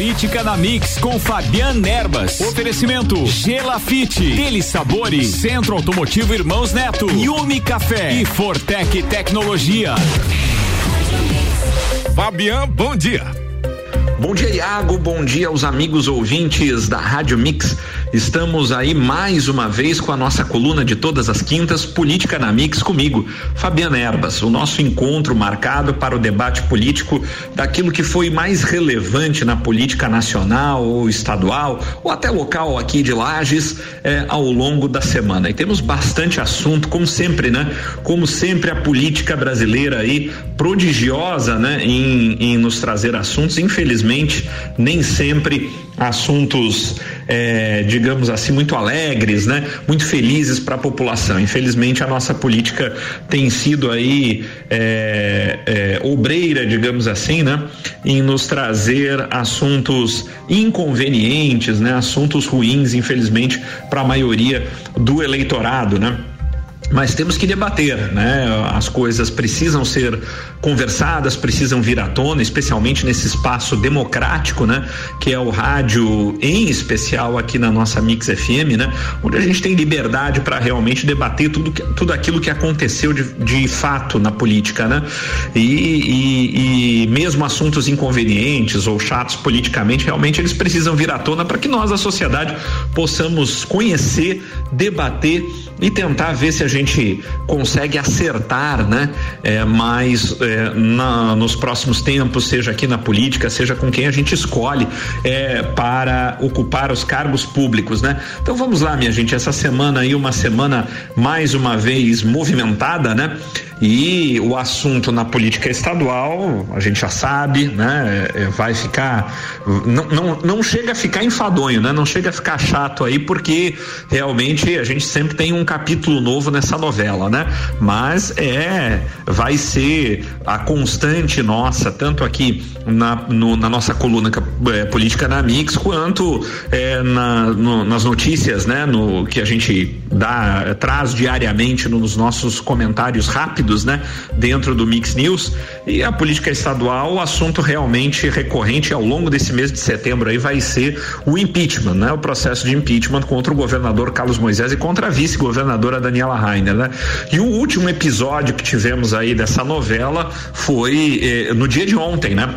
Política na Mix com Fabian Erbas. Oferecimento Gelafite, Delis Sabores, Centro Automotivo Irmãos Neto, Yumi Café e Fortec Tecnologia. Fabian, bom dia. Bom dia, Iago. Bom dia aos amigos ouvintes da Rádio Mix. Estamos aí mais uma vez com a nossa coluna de todas as quintas, Política na Mix, comigo, Fabiana Erbas. O nosso encontro marcado para o debate político daquilo que foi mais relevante na política nacional ou estadual, ou até local aqui de Lages, eh, ao longo da semana. E temos bastante assunto, como sempre, né? Como sempre, a política brasileira aí prodigiosa, né? Em, em nos trazer assuntos. Infelizmente, nem sempre assuntos, é, digamos assim, muito alegres, né? Muito felizes para a população. Infelizmente, a nossa política tem sido aí é, é, obreira, digamos assim, né? Em nos trazer assuntos inconvenientes, né? Assuntos ruins, infelizmente, para a maioria do eleitorado, né? Mas temos que debater, né? As coisas precisam ser conversadas, precisam vir à tona, especialmente nesse espaço democrático, né? Que é o rádio, em especial aqui na nossa Mix FM, né? Onde a gente tem liberdade para realmente debater tudo, tudo aquilo que aconteceu de, de fato na política, né? E, e, e mesmo assuntos inconvenientes ou chatos politicamente, realmente eles precisam vir à tona para que nós, a sociedade, possamos conhecer, debater e tentar ver se a gente consegue acertar, né? É, mais é, na, nos próximos tempos, seja aqui na política, seja com quem a gente escolhe é, para ocupar os cargos públicos, né? Então vamos lá, minha gente, essa semana aí uma semana mais uma vez movimentada, né? E o assunto na política estadual, a gente já sabe, né? É, vai ficar. Não, não, não chega a ficar enfadonho, né? Não chega a ficar chato aí, porque realmente a gente sempre tem um capítulo novo nessa novela, né? Mas é. Vai ser a constante nossa, tanto aqui na, no, na nossa coluna é, política na Mix, quanto é, na, no, nas notícias, né? No, que a gente dá, traz diariamente nos nossos comentários rápidos né, dentro do Mix News. E a política estadual, o assunto realmente recorrente ao longo desse mês de setembro aí vai ser o impeachment, né, o processo de impeachment contra o governador Carlos Moisés e contra a vice-governadora Daniela Rainer, né? E o último episódio que tivemos aí dessa novela foi eh, no dia de ontem, né?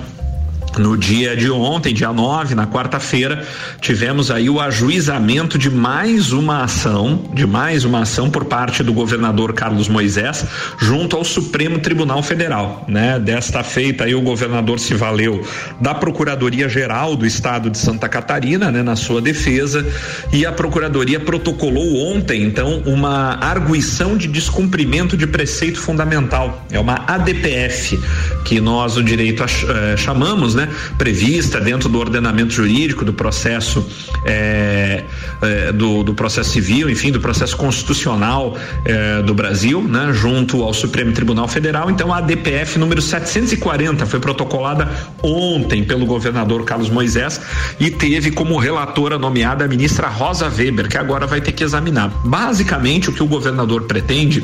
No dia de ontem, dia 9, na quarta-feira, tivemos aí o ajuizamento de mais uma ação, de mais uma ação por parte do governador Carlos Moisés, junto ao Supremo Tribunal Federal, né? Desta feita aí o governador se valeu da Procuradoria Geral do Estado de Santa Catarina, né, na sua defesa, e a Procuradoria protocolou ontem, então, uma arguição de descumprimento de preceito fundamental. É uma ADPF, que nós o direito eh, chamamos, né? Né, prevista dentro do ordenamento jurídico do processo é, é, do, do, processo civil, enfim, do processo constitucional é, do Brasil, né, junto ao Supremo Tribunal Federal. Então a DPF número 740 foi protocolada ontem pelo governador Carlos Moisés e teve como relatora nomeada a ministra Rosa Weber, que agora vai ter que examinar. Basicamente o que o governador pretende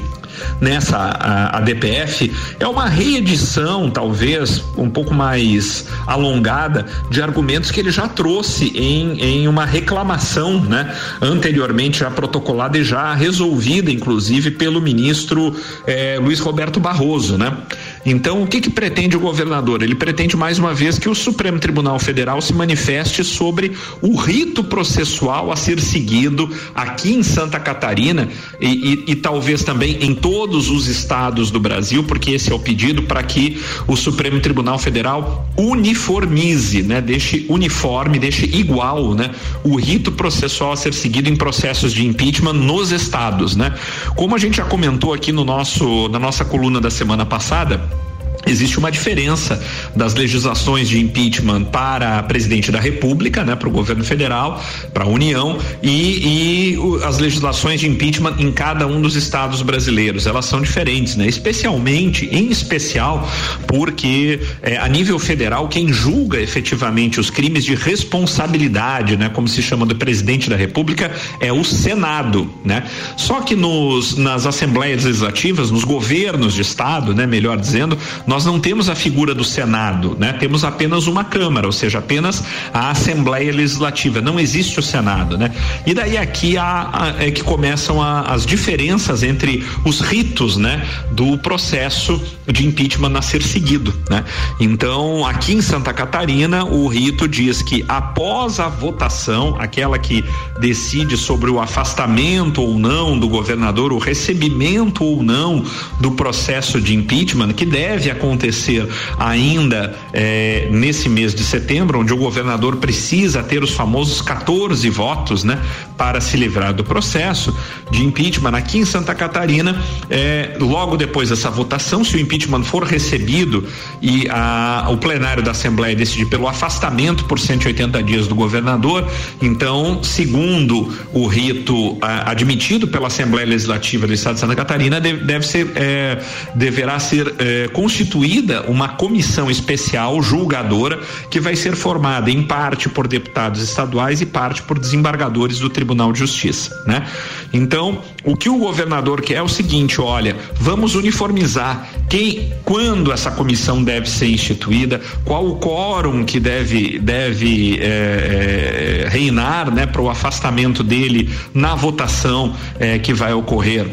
nessa a, a DPF é uma reedição, talvez um pouco mais alongada, de argumentos que ele já trouxe em, em uma reclamação, né? Anteriormente já protocolada e já resolvida, inclusive, pelo ministro eh, Luiz Roberto Barroso, né? Então, o que, que pretende o governador? Ele pretende mais uma vez que o Supremo Tribunal Federal se manifeste sobre o rito processual a ser seguido aqui em Santa Catarina e, e, e talvez também em todos os estados do Brasil, porque esse é o pedido para que o Supremo Tribunal Federal uniformize, né? Deixe uniforme, deixe igual, né? O rito processual a ser seguido em processos de impeachment nos estados, né? Como a gente já comentou aqui no nosso na nossa coluna da semana passada, existe uma diferença das legislações de impeachment para presidente da República, né, para o governo federal, para a União e, e as legislações de impeachment em cada um dos estados brasileiros. Elas são diferentes, né? Especialmente, em especial, porque é, a nível federal quem julga efetivamente os crimes de responsabilidade, né, como se chama do presidente da República, é o Senado, né? Só que nos nas assembleias legislativas, nos governos de estado, né, melhor dizendo, nós não temos a figura do Senado, né? Temos apenas uma Câmara, ou seja, apenas a Assembleia Legislativa. Não existe o Senado, né? E daí aqui há, é que começam a, as diferenças entre os ritos, né? Do processo de impeachment a ser seguido, né? Então, aqui em Santa Catarina, o rito diz que após a votação, aquela que decide sobre o afastamento ou não do governador, o recebimento ou não do processo de impeachment, que deve ainda eh, nesse mês de setembro, onde o governador precisa ter os famosos 14 votos, né, para se livrar do processo de impeachment. Aqui em Santa Catarina, eh, logo depois dessa votação, se o impeachment for recebido e a, o plenário da Assembleia decidir pelo afastamento por 180 dias do governador, então, segundo o rito a, admitido pela Assembleia Legislativa do Estado de Santa Catarina, deve, deve ser, é, deverá ser é, constituída uma comissão especial julgadora que vai ser formada em parte por deputados estaduais e parte por desembargadores do Tribunal de Justiça, né? Então, o que o governador quer é o seguinte, olha, vamos uniformizar quem, quando essa comissão deve ser instituída, qual o quórum que deve deve é, é, reinar, né, para o afastamento dele na votação é, que vai ocorrer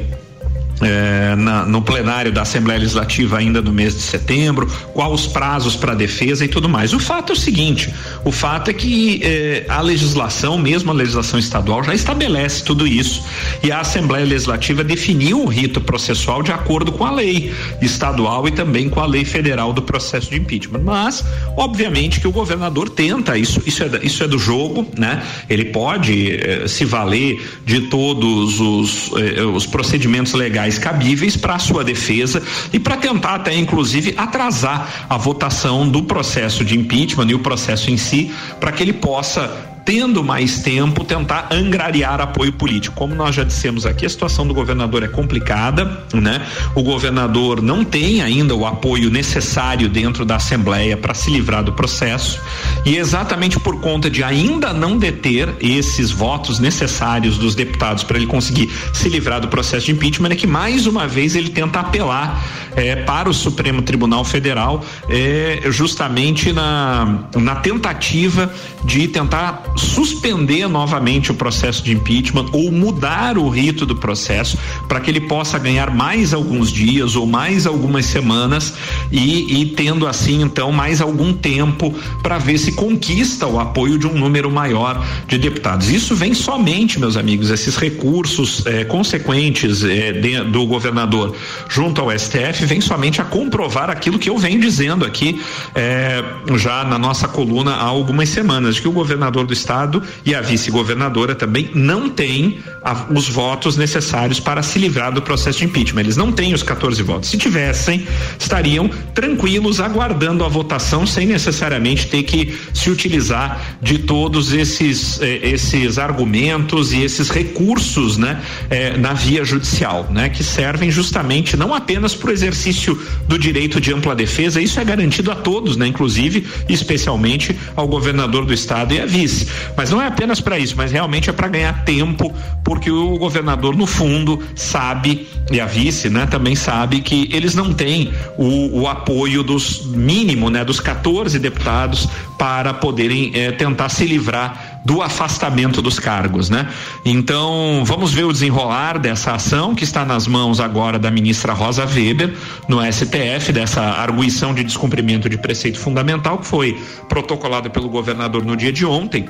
é, na, no plenário da Assembleia Legislativa ainda no mês de setembro, quais os prazos para defesa e tudo mais. O fato é o seguinte: o fato é que é, a legislação, mesmo a legislação estadual, já estabelece tudo isso e a Assembleia Legislativa definiu o rito processual de acordo com a lei estadual e também com a lei federal do processo de impeachment. Mas, obviamente, que o governador tenta isso, isso é, isso é do jogo, né? Ele pode eh, se valer de todos os, eh, os procedimentos legais legais cabíveis para sua defesa e para tentar até inclusive atrasar a votação do processo de impeachment e o processo em si para que ele possa tendo mais tempo, tentar angariar apoio político. Como nós já dissemos aqui, a situação do governador é complicada, né? O governador não tem ainda o apoio necessário dentro da Assembleia para se livrar do processo. E exatamente por conta de ainda não deter esses votos necessários dos deputados para ele conseguir se livrar do processo de impeachment, é que mais uma vez ele tenta apelar é, para o Supremo Tribunal Federal, é, justamente na, na tentativa de tentar suspender novamente o processo de impeachment ou mudar o rito do processo para que ele possa ganhar mais alguns dias ou mais algumas semanas e, e tendo assim então mais algum tempo para ver se conquista o apoio de um número maior de deputados. Isso vem somente, meus amigos, esses recursos eh, consequentes eh, de, do governador junto ao STF vem somente a comprovar aquilo que eu venho dizendo aqui eh, já na nossa coluna há algumas semanas, que o governador do estado e a vice-governadora também não têm a, os votos necessários para se livrar do processo de impeachment. Eles não têm os 14 votos. Se tivessem, estariam tranquilos aguardando a votação sem necessariamente ter que se utilizar de todos esses eh, esses argumentos e esses recursos, né, eh, na via judicial, né, que servem justamente não apenas para o exercício do direito de ampla defesa, isso é garantido a todos, né, inclusive especialmente ao governador do estado e à vice, mas não é apenas para isso, mas realmente é para ganhar tempo, porque o governador, no fundo, sabe, e a vice, né, também sabe que eles não têm o, o apoio dos mínimo, né, dos 14 deputados para poderem eh, tentar se livrar do afastamento dos cargos, né? Então, vamos ver o desenrolar dessa ação que está nas mãos agora da ministra Rosa Weber no STF, dessa arguição de descumprimento de preceito fundamental que foi protocolada pelo governador no dia de ontem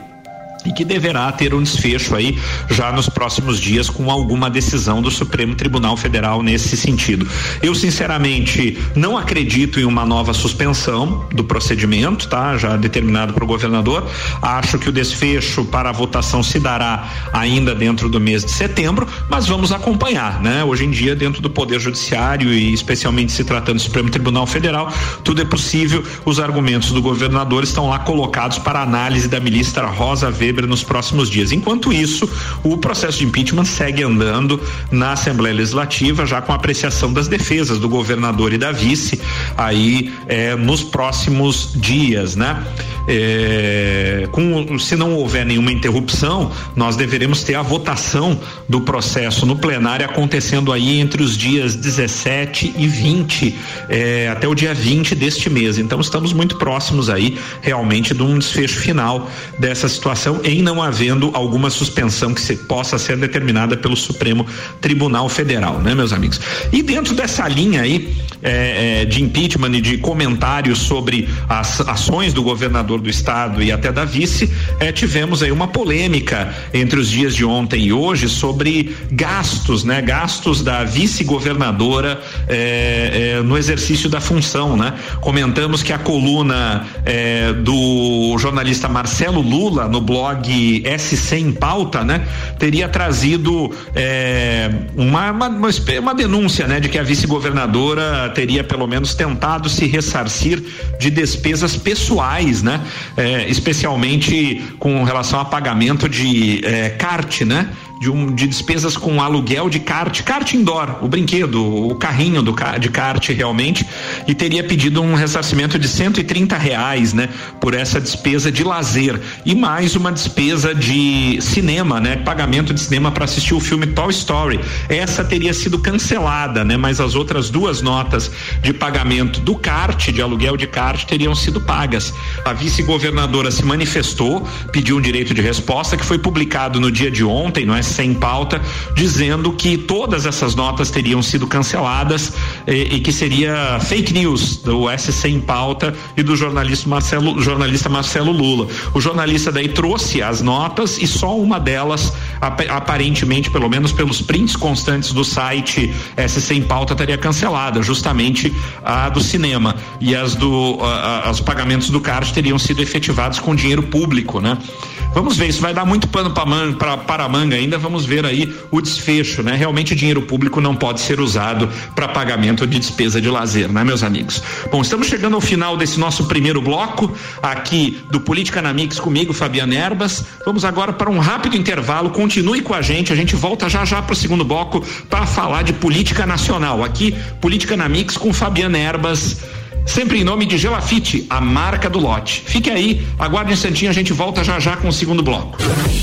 e que deverá ter um desfecho aí já nos próximos dias com alguma decisão do Supremo Tribunal Federal nesse sentido. Eu sinceramente não acredito em uma nova suspensão do procedimento, tá? Já determinado para o governador. Acho que o desfecho para a votação se dará ainda dentro do mês de setembro, mas vamos acompanhar, né? Hoje em dia dentro do Poder Judiciário e especialmente se tratando do Supremo Tribunal Federal, tudo é possível. Os argumentos do governador estão lá colocados para análise da ministra Rosa Weber nos próximos dias. Enquanto isso, o processo de impeachment segue andando na Assembleia Legislativa, já com apreciação das defesas do governador e da vice aí é, nos próximos dias, né? É, com, se não houver nenhuma interrupção, nós deveremos ter a votação do processo no plenário acontecendo aí entre os dias 17 e 20, é, até o dia 20 deste mês. Então estamos muito próximos aí realmente de um desfecho final dessa situação, em não havendo alguma suspensão que se possa ser determinada pelo Supremo Tribunal Federal, né, meus amigos? E dentro dessa linha aí é, é, de impeachment e de comentários sobre as ações do governador do estado e até da vice, é, tivemos aí uma polêmica entre os dias de ontem e hoje sobre gastos, né? Gastos da vice-governadora é, é, no exercício da função, né? Comentamos que a coluna é, do jornalista Marcelo Lula no blog SC em pauta, né? Teria trazido uma, uma, uma denúncia, né? De que a vice-governadora teria pelo menos tentado se ressarcir de despesas pessoais, né? É, especialmente com relação a pagamento de é, CART, né? De, um, de despesas com aluguel de kart, kart indoor, o brinquedo, o carrinho do, de kart realmente, e teria pedido um ressarcimento de 130 reais, né, por essa despesa de lazer e mais uma despesa de cinema, né, pagamento de cinema para assistir o filme Toy Story. Essa teria sido cancelada, né, mas as outras duas notas de pagamento do kart, de aluguel de kart, teriam sido pagas. A vice-governadora se manifestou, pediu um direito de resposta que foi publicado no dia de ontem, não é sem pauta, dizendo que todas essas notas teriam sido canceladas e, e que seria fake news do SC em pauta e do jornalista Marcelo, jornalista Marcelo Lula. O jornalista daí trouxe as notas e só uma delas, aparentemente, pelo menos pelos prints constantes do site SC em pauta, estaria cancelada, justamente a do cinema. E as do a, a, os pagamentos do CART teriam sido efetivados com dinheiro público, né? Vamos ver, isso vai dar muito pano para para a manga ainda, vamos ver aí o desfecho, né? Realmente o dinheiro público não pode ser usado para pagamento de despesa de lazer, né, meus amigos? Bom, estamos chegando ao final desse nosso primeiro bloco aqui do Política na Mix comigo, Fabiana Erbas. Vamos agora para um rápido intervalo. Continue com a gente, a gente volta já já para o segundo bloco para falar de política nacional. Aqui, Política na Mix com Fabiana Erbas sempre em nome de Gelafite, a marca do lote. Fique aí, aguarde um instantinho, a gente volta já já com o segundo bloco.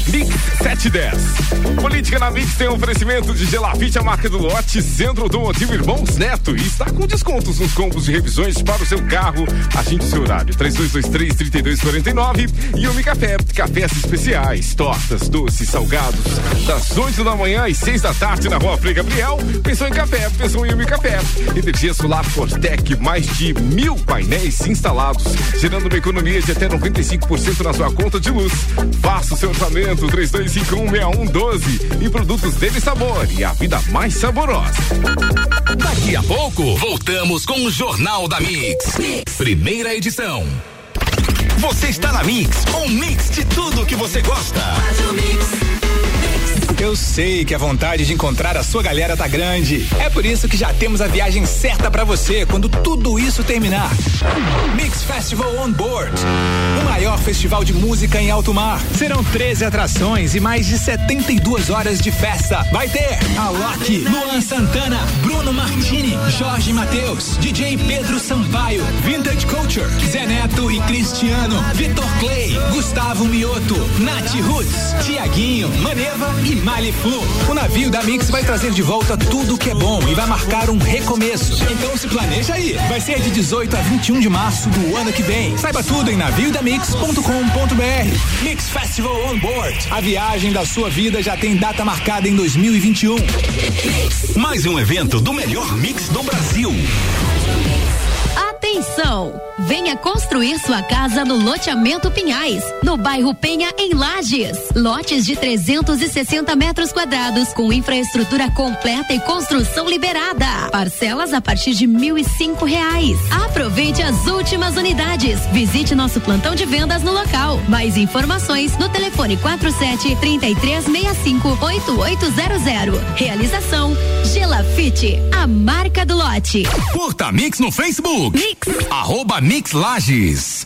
Mix 710. Política na Mix tem um oferecimento de Gelafite, a marca do lote, Centro Automotivo Irmãos Neto e está com descontos nos combos de revisões para o seu carro. Agende seu horário, 3223-3249 e Umi Café, cafés especiais, tortas, doces, salgados, das 8 da manhã às 6 da tarde na rua Frei Gabriel. Pensou em café, pensou em Umi Café. Energia solar Fortec, mais de mil painéis instalados, gerando uma economia de até 95% na sua conta de luz. Faça o seu orçamento 32516112 e produtos dele sabor e a vida mais saborosa. Daqui a pouco, voltamos com o Jornal da mix. Primeira edição. Você está na Mix, um mix de tudo que você gosta. Faz o mix. Eu sei que a vontade de encontrar a sua galera tá grande. É por isso que já temos a viagem certa para você quando tudo isso terminar. Mix Festival On Board. O maior festival de música em alto mar. Serão 13 atrações e mais de 72 horas de festa. Vai ter Alok, Luan Santana, Bruno Martini, Jorge Mateus, DJ Pedro Sampaio, Vintage Culture, Zé Neto e Cristiano, Vitor Clay, Gustavo Mioto, Nath Roots, Tiaguinho, Maneva e Maliflu. O navio da Mix vai trazer de volta tudo que é bom e vai marcar um recomeço. Então se planeja aí. Vai ser de 18 a 21 de março do ano que vem. Saiba tudo em naviodamix.com.br. Mix Festival on Board. A viagem da sua vida já tem data marcada em 2021. Mais um evento do melhor mix do Brasil. Atenção! Venha construir sua casa no loteamento Pinhais, no bairro Penha, em Lages. Lotes de 360 metros quadrados, com infraestrutura completa e construção liberada. Parcelas a partir de mil e cinco reais. Aproveite as últimas unidades. Visite nosso plantão de vendas no local. Mais informações no telefone 47 3365 8800. Realização Gelafite, a marca do lote. Curta Mix no Facebook. Mix. Arroba Mix Lages.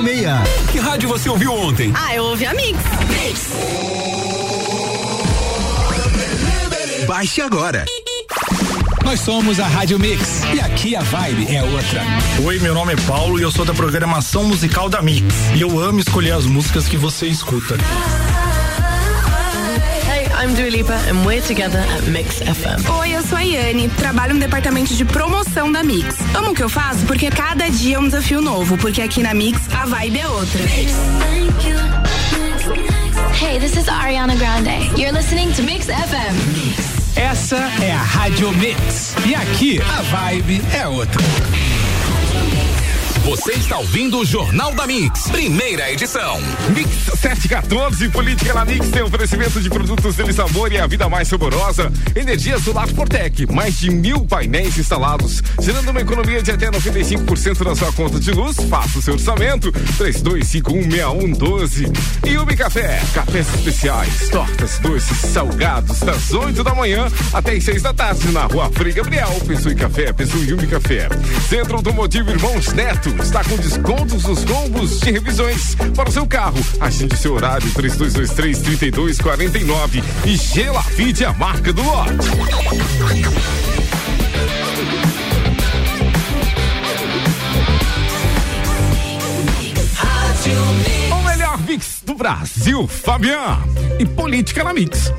1206. Que rádio você ouviu ontem? Ah, eu ouvi a Mix. Mix. Baixe agora. Nós somos a Rádio Mix e aqui a vibe é outra. Oi, meu nome é Paulo e eu sou da programação musical da Mix. E eu amo escolher as músicas que você escuta. I'm Dua Lipa and we're together at Mix FM. Oi, eu sou a Yane, trabalho no departamento de promoção da Mix. Amo o que eu faço porque cada dia é um desafio novo, porque aqui na Mix a vibe é outra. Hey, this is Ariana Grande. You're listening to Mix FM. Essa é a Rádio Mix. E aqui a vibe é outra. Você está ouvindo o Jornal da Mix, primeira edição. Mix 714, Política na Mix tem oferecimento de produtos dele sabor e a vida mais saborosa. Energia solar Fortec, mais de mil painéis instalados, gerando uma economia de até 95% na sua conta de luz. Faça o seu orçamento, 32516112. E Ubi Café, cafés especiais, tortas, doces, salgados, das 8 da manhã até as 6 da tarde, na rua Frei Gabriel, Pessoa e Café, Pessoa e Ubi Café. Centro Automotivo Irmãos Neto está com descontos nos combos de revisões para o seu carro. Agende seu horário 3223 3249 e Gelafite a marca do lote. O melhor mix do Brasil, Fabian. E política na mix.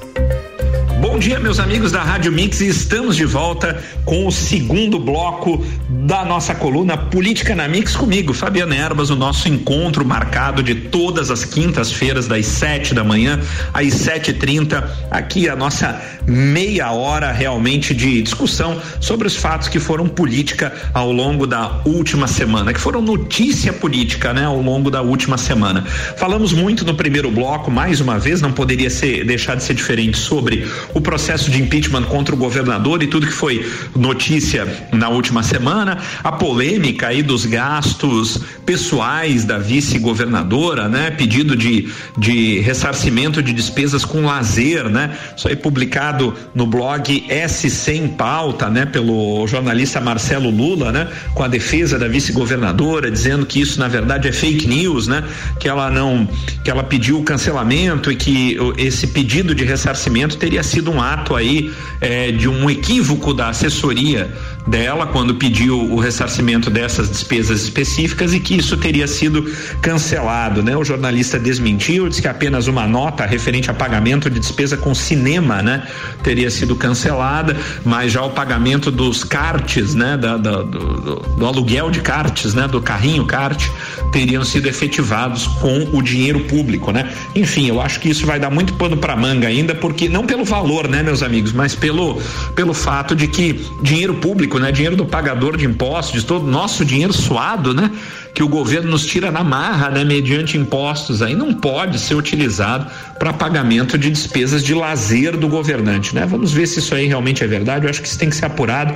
Bom dia, meus amigos da Rádio Mix, estamos de volta com o segundo bloco da nossa coluna Política na Mix comigo, Fabiana Erbas, o nosso encontro marcado de todas as quintas-feiras, das sete da manhã às sete e trinta, aqui a nossa meia hora realmente de discussão sobre os fatos que foram política ao longo da última semana, que foram notícia política, né, ao longo da última semana. Falamos muito no primeiro bloco, mais uma vez, não poderia ser deixar de ser diferente sobre o processo de impeachment contra o governador e tudo que foi notícia na última semana, a polêmica aí dos gastos pessoais da vice-governadora, né? Pedido de, de ressarcimento de despesas com lazer, né? Isso aí publicado no blog SC em pauta, né? Pelo jornalista Marcelo Lula, né? Com a defesa da vice-governadora, dizendo que isso na verdade é fake news, né? Que ela não, que ela pediu o cancelamento e que esse pedido de ressarcimento teria sido um ato aí é, de um equívoco da assessoria dela quando pediu o ressarcimento dessas despesas específicas e que isso teria sido cancelado, né? O jornalista desmentiu, disse que apenas uma nota referente a pagamento de despesa com cinema, né? Teria sido cancelada, mas já o pagamento dos cartes, né? Da, da do, do, aluguel de cartes, né? Do carrinho kart teriam sido efetivados com o dinheiro público, né? Enfim, eu acho que isso vai dar muito pano para manga ainda, porque não pelo valor, né, meus amigos, mas pelo pelo fato de que dinheiro público, né? Dinheiro do pagador de impostos, de todo nosso dinheiro suado, né? Que o governo nos tira na marra, né? Mediante impostos aí, não pode ser utilizado para pagamento de despesas de lazer do governante, né? Vamos ver se isso aí realmente é verdade. Eu acho que isso tem que ser apurado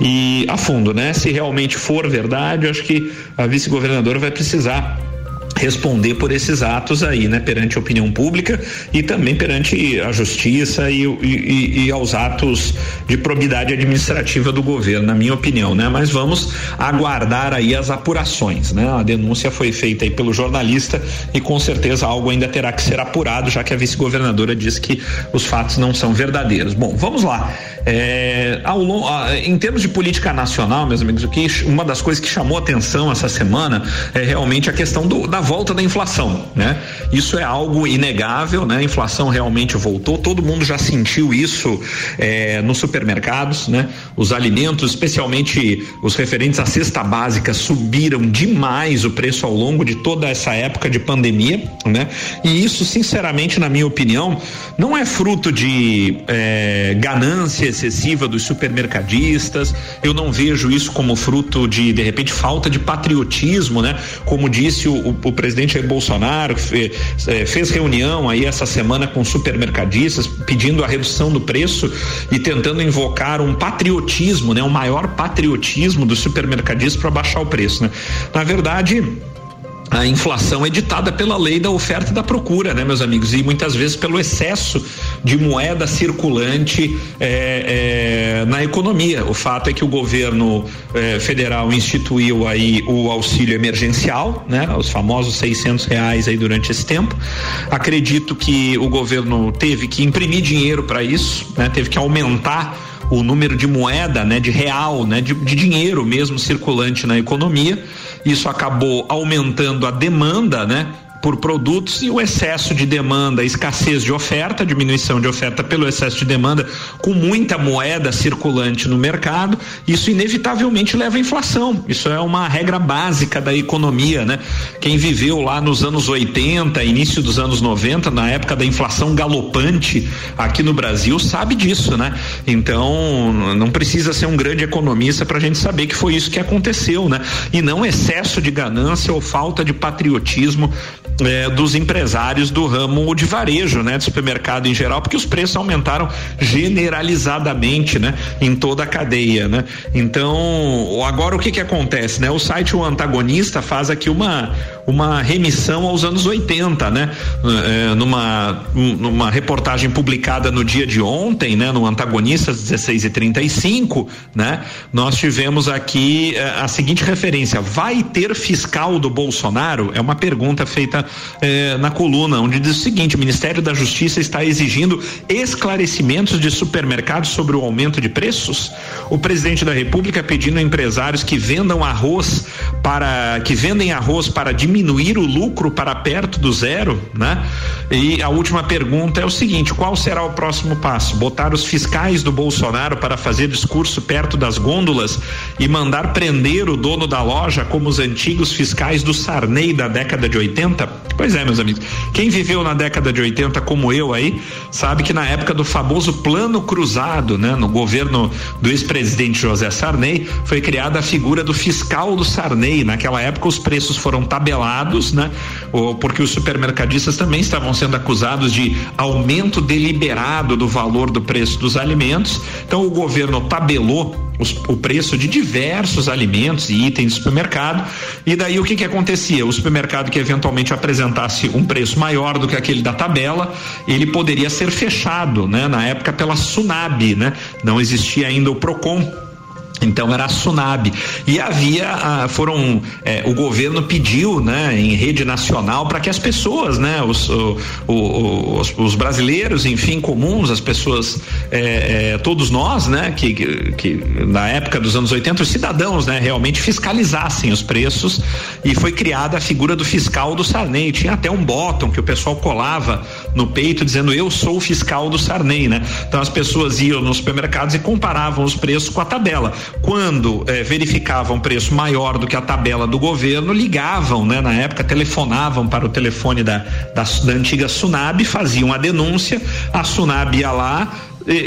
e a fundo, né? Se realmente for verdade, eu acho que a vice-governadora vai precisar responder por esses atos aí, né, perante a opinião pública e também perante a justiça e, e, e, aos atos de probidade administrativa do governo, na minha opinião, né? Mas vamos aguardar aí as apurações, né? A denúncia foi feita aí pelo jornalista e com certeza algo ainda terá que ser apurado, já que a vice-governadora diz que os fatos não são verdadeiros. Bom, vamos lá. É, ao, em termos de política nacional, meus amigos, o que uma das coisas que chamou atenção essa semana é realmente a questão do, da volta da inflação, né? Isso é algo inegável, né? A inflação realmente voltou, todo mundo já sentiu isso é, nos supermercados, né? Os alimentos, especialmente os referentes à cesta básica, subiram demais o preço ao longo de toda essa época de pandemia, né? E isso, sinceramente, na minha opinião, não é fruto de é, ganância excessiva dos supermercadistas. Eu não vejo isso como fruto de, de repente, falta de patriotismo, né? Como disse o, o, o presidente Bolsonaro, fez, é, fez reunião aí essa semana com supermercadistas pedindo a redução do preço e tentando invocar um patriotismo, né? Um maior patriotismo dos supermercadistas para baixar o preço, né? Na verdade, a inflação é ditada pela lei da oferta e da procura, né, meus amigos? E muitas vezes pelo excesso de moeda circulante é, é, na economia. O fato é que o governo é, federal instituiu aí o auxílio emergencial, né? Os famosos 600 reais aí durante esse tempo. Acredito que o governo teve que imprimir dinheiro para isso, né? Teve que aumentar o número de moeda, né, de real, né, de, de dinheiro mesmo circulante na economia. Isso acabou aumentando a demanda, né? Por produtos e o excesso de demanda, escassez de oferta, diminuição de oferta pelo excesso de demanda, com muita moeda circulante no mercado, isso inevitavelmente leva à inflação. Isso é uma regra básica da economia, né? Quem viveu lá nos anos 80, início dos anos 90, na época da inflação galopante aqui no Brasil, sabe disso, né? Então, não precisa ser um grande economista para a gente saber que foi isso que aconteceu, né? E não excesso de ganância ou falta de patriotismo é, dos empresários do ramo de varejo, né, de supermercado em geral, porque os preços aumentaram generalizadamente, né, em toda a cadeia, né. Então, agora o que que acontece, né? O site o antagonista faz aqui uma uma remissão aos anos 80, né? É, numa numa reportagem publicada no dia de ontem, né, no Antagonistas 16 e 35, né? Nós tivemos aqui é, a seguinte referência: vai ter fiscal do Bolsonaro? É uma pergunta feita eh, na coluna, onde diz o seguinte: o Ministério da Justiça está exigindo esclarecimentos de supermercados sobre o aumento de preços. O presidente da República pedindo a empresários que vendam arroz para que vendem arroz para diminuir o lucro para perto do zero, né? E a última pergunta é o seguinte: qual será o próximo passo? Botar os fiscais do Bolsonaro para fazer discurso perto das gôndolas e mandar prender o dono da loja como os antigos fiscais do Sarney da década de 80? Pois é, meus amigos. Quem viveu na década de 80 como eu aí, sabe que na época do famoso plano cruzado, né, no governo do ex-presidente José Sarney, foi criada a figura do fiscal do Sarney. Naquela época os preços foram tabelados, né? Porque os supermercadistas também estavam sendo acusados de aumento deliberado do valor do preço dos alimentos. Então o governo tabelou os, o preço de diversos alimentos e itens do supermercado. E daí o que que acontecia? O supermercado que eventualmente apresentasse um preço maior do que aquele da tabela, ele poderia ser fechado, né? Na época pela Sunab, né? Não existia ainda o Procon então era a Sunab. E havia foram eh, o governo pediu né em rede nacional para que as pessoas né os, o, o, os, os, brasileiros enfim comuns as pessoas eh, eh, todos nós né que, que, que, na época dos anos 80 os cidadãos né realmente fiscalizassem os preços. E foi criada a figura do fiscal do Sarney. Tinha até um botão que o pessoal colava no peito dizendo eu sou o fiscal do Sarney né então as pessoas iam nos supermercados e comparavam os preços com a tabela quando eh, verificavam preço maior do que a tabela do governo, ligavam, né? Na época, telefonavam para o telefone da, da, da antiga Sunab, faziam a denúncia, a Sunab ia lá,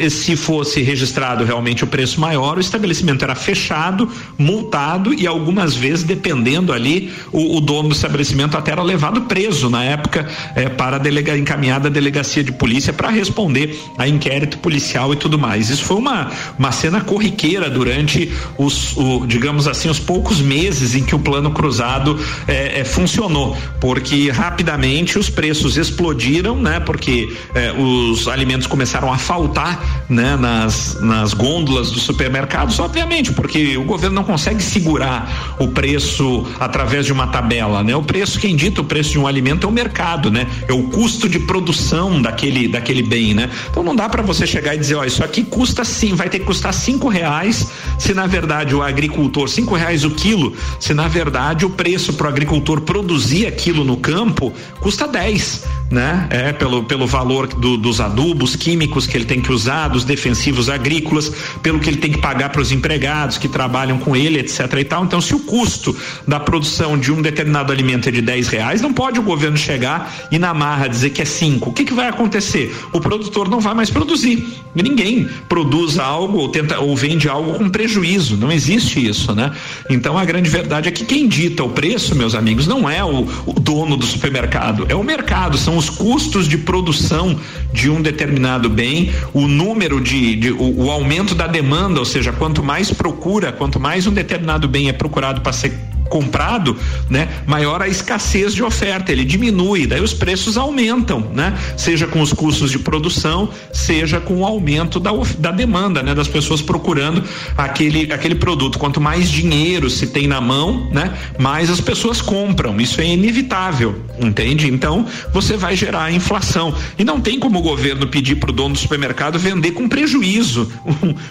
se fosse registrado realmente o preço maior, o estabelecimento era fechado, multado e algumas vezes, dependendo ali, o, o dono do estabelecimento até era levado preso na época é, para delega, encaminhada à delegacia de polícia para responder a inquérito policial e tudo mais. Isso foi uma, uma cena corriqueira durante os, o, digamos assim, os poucos meses em que o plano cruzado é, é, funcionou, porque rapidamente os preços explodiram, né? Porque os alimentos começaram a faltar né, nas, nas gôndolas dos supermercados, obviamente, porque o governo não consegue segurar o preço através de uma tabela, né? O preço, quem dita o preço de um alimento é o mercado, né? É o custo de produção daquele, daquele bem, né? Então não dá para você chegar e dizer, ó, isso aqui custa sim, vai ter que custar cinco reais, se na verdade o agricultor, cinco reais o quilo, se na verdade o preço para o agricultor produzir aquilo no campo custa dez né? É pelo, pelo valor do, dos adubos químicos que ele tem que usar, dos defensivos agrícolas, pelo que ele tem que pagar para os empregados que trabalham com ele, etc. e tal. Então, se o custo da produção de um determinado alimento é de 10 reais, não pode o governo chegar e na marra dizer que é 5. O que, que vai acontecer? O produtor não vai mais produzir. Ninguém produz algo ou tenta ou vende algo com prejuízo. Não existe isso, né? Então a grande verdade é que quem dita o preço, meus amigos, não é o, o dono do supermercado, é o mercado, são os custos de produção de um determinado bem, o número de, de o, o aumento da demanda, ou seja, quanto mais procura, quanto mais um determinado bem é procurado para ser comprado, né, maior a escassez de oferta, ele diminui, daí os preços aumentam, né? Seja com os custos de produção, seja com o aumento da, da demanda, né, das pessoas procurando aquele aquele produto. Quanto mais dinheiro se tem na mão, né, mais as pessoas compram. Isso é inevitável, entende? Então, você vai gerar inflação. E não tem como o governo pedir para o dono do supermercado vender com prejuízo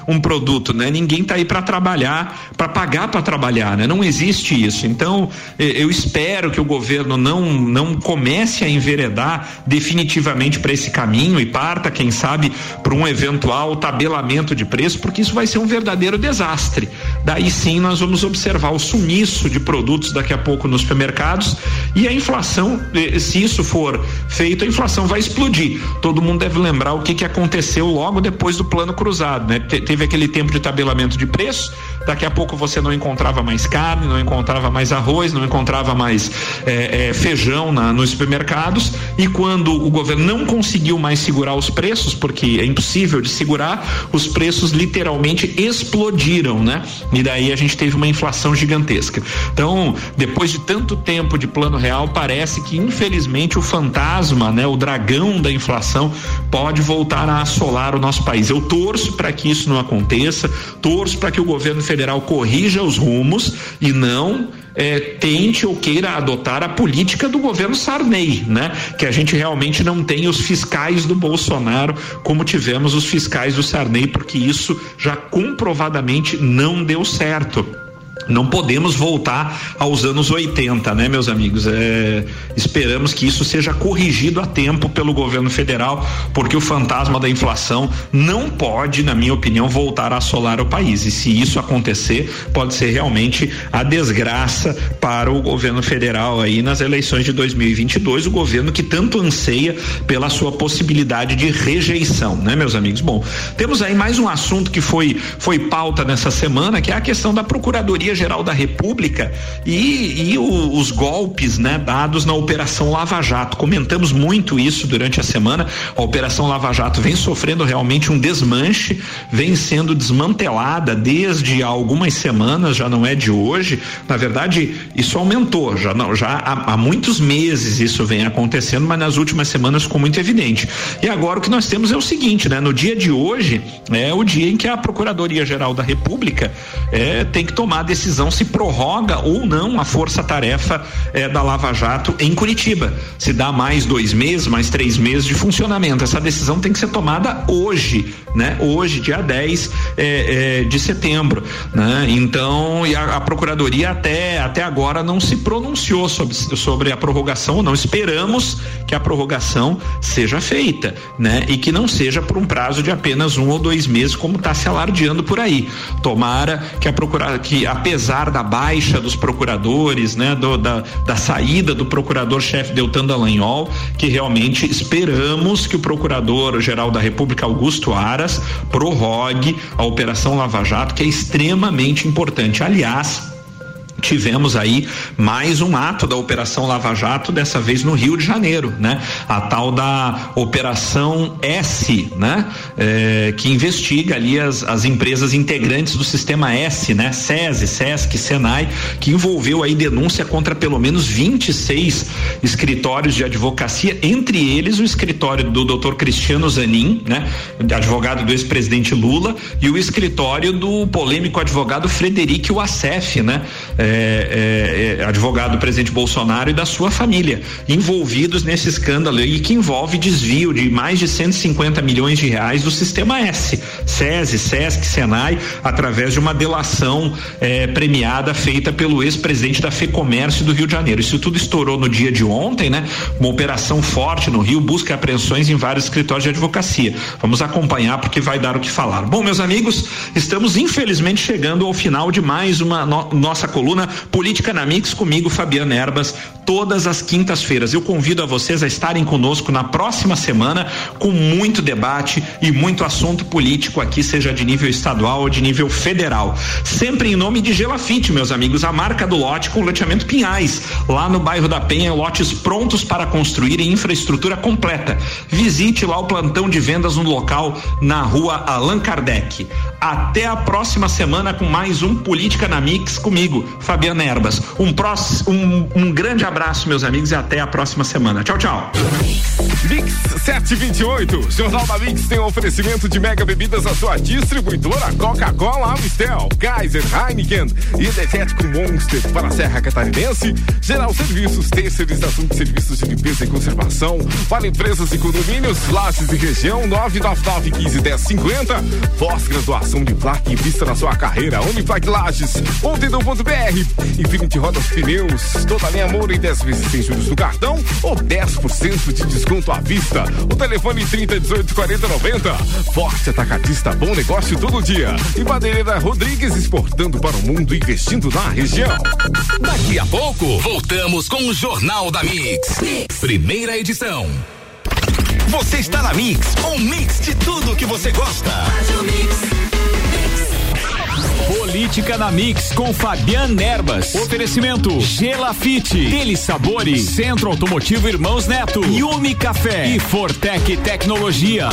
um, um produto, né? Ninguém está aí para trabalhar, para pagar para trabalhar, né? Não existe isso isso. Então, eu espero que o governo não, não comece a enveredar definitivamente para esse caminho e parta, quem sabe, para um eventual tabelamento de preço, porque isso vai ser um verdadeiro desastre. Daí sim nós vamos observar o sumiço de produtos daqui a pouco nos supermercados e a inflação, se isso for feito, a inflação vai explodir. Todo mundo deve lembrar o que, que aconteceu logo depois do plano cruzado, né? Te, teve aquele tempo de tabelamento de preço, daqui a pouco você não encontrava mais carne, não encontrava encontrava mais arroz, não encontrava mais é, é, feijão na, nos supermercados. E quando o governo não conseguiu mais segurar os preços, porque é impossível de segurar, os preços literalmente explodiram, né? E daí a gente teve uma inflação gigantesca. Então, depois de tanto tempo de plano real, parece que infelizmente o fantasma, né, o dragão da inflação pode voltar a assolar o nosso país. Eu torço para que isso não aconteça, torço para que o governo federal corrija os rumos e não é, tente ou queira adotar a política do governo Sarney, né? Que a gente realmente não tem os fiscais do Bolsonaro como tivemos os fiscais do Sarney, porque isso já comprovadamente não deu certo não podemos voltar aos anos 80, né, meus amigos? É, esperamos que isso seja corrigido a tempo pelo governo federal, porque o fantasma da inflação não pode, na minha opinião, voltar a assolar o país. E se isso acontecer, pode ser realmente a desgraça para o governo federal aí nas eleições de 2022, o governo que tanto anseia pela sua possibilidade de rejeição, né, meus amigos? Bom, temos aí mais um assunto que foi foi pauta nessa semana, que é a questão da procuradoria Geral da República e, e o, os golpes né, dados na Operação Lava Jato. Comentamos muito isso durante a semana. A Operação Lava Jato vem sofrendo realmente um desmanche, vem sendo desmantelada desde algumas semanas, já não é de hoje. Na verdade, isso aumentou, já não, já há, há muitos meses isso vem acontecendo, mas nas últimas semanas ficou muito evidente. E agora o que nós temos é o seguinte, né? No dia de hoje é o dia em que a Procuradoria Geral da República é, tem que tomar a decisão se prorroga ou não a força-tarefa eh, da Lava Jato em Curitiba. Se dá mais dois meses, mais três meses de funcionamento. Essa decisão tem que ser tomada hoje, né? Hoje, dia 10 eh, eh, de setembro. Né? Então, e a, a, Procuradoria até, até agora não se pronunciou sobre, sobre a prorrogação ou não. Esperamos que a prorrogação seja feita, né? E que não seja por um prazo de apenas um ou dois meses, como está se alardeando por aí. Tomara que a procura, que apesar apesar da baixa dos procuradores, né, do, da, da saída do procurador-chefe Deltan Dallagnol, que realmente esperamos que o procurador-geral da República, Augusto Aras, prorrogue a Operação Lava Jato, que é extremamente importante. Aliás, tivemos aí mais um ato da Operação Lava Jato, dessa vez no Rio de Janeiro, né? A tal da Operação S, né? É, que investiga ali as, as empresas integrantes do sistema S, né? SESI, SESC, SENAI, que envolveu aí denúncia contra pelo menos 26 escritórios de advocacia, entre eles o escritório do Dr. Cristiano Zanin, né? Advogado do ex-presidente Lula, e o escritório do polêmico advogado Frederico Wassef, né? É, é, é, advogado do presidente Bolsonaro e da sua família, envolvidos nesse escândalo e que envolve desvio de mais de 150 milhões de reais do sistema S, SESI, SESC, Senai, através de uma delação é, premiada feita pelo ex-presidente da FEComércio do Rio de Janeiro. Isso tudo estourou no dia de ontem, né? Uma operação forte no Rio, busca apreensões em vários escritórios de advocacia. Vamos acompanhar porque vai dar o que falar. Bom, meus amigos, estamos infelizmente chegando ao final de mais uma no, nossa coluna Política na Mix comigo, Fabiana Erbas, todas as quintas-feiras. Eu convido a vocês a estarem conosco na próxima semana com muito debate e muito assunto político aqui, seja de nível estadual ou de nível federal. Sempre em nome de Gelafite, meus amigos, a marca do lote com loteamento Pinhais, lá no bairro da Penha, lotes prontos para construir em infraestrutura completa. Visite lá o plantão de vendas no local na rua Allan Kardec. Até a próxima semana com mais um Política na Mix comigo, Fabiana Erbas. Um, próximo, um, um grande abraço, meus amigos, e até a próxima semana. Tchau, tchau. Mix 728. Jornal da Mix tem um oferecimento de mega bebidas à sua distribuidora Coca-Cola, Amistel, Kaiser, Heineken e Energético Monster para a Serra Catarinense. Geral Serviços, terceirização de serviços de limpeza e conservação para empresas e condomínios, lajes e região 999 15 10 50. Pós-graduação de placa e vista na sua carreira. Uniplac Lages, ontem.br. Infinity Rodas Pneus, toda linha Moura em 10 vezes sem juros do cartão ou 10% de desconto à vista. O telefone 30 18 40 90. Forte Atacadista, bom negócio todo dia. E Madeireira Rodrigues exportando para o mundo, investindo na região. Daqui a pouco, voltamos com o Jornal da mix. Primeira edição. Você está na Mix, um mix de tudo que você gosta. Política na Mix com Fabian Erbas. Oferecimento Gelafite, Dele Sabores, Centro Automotivo Irmãos Neto, Yumi Café e Fortec Tecnologia.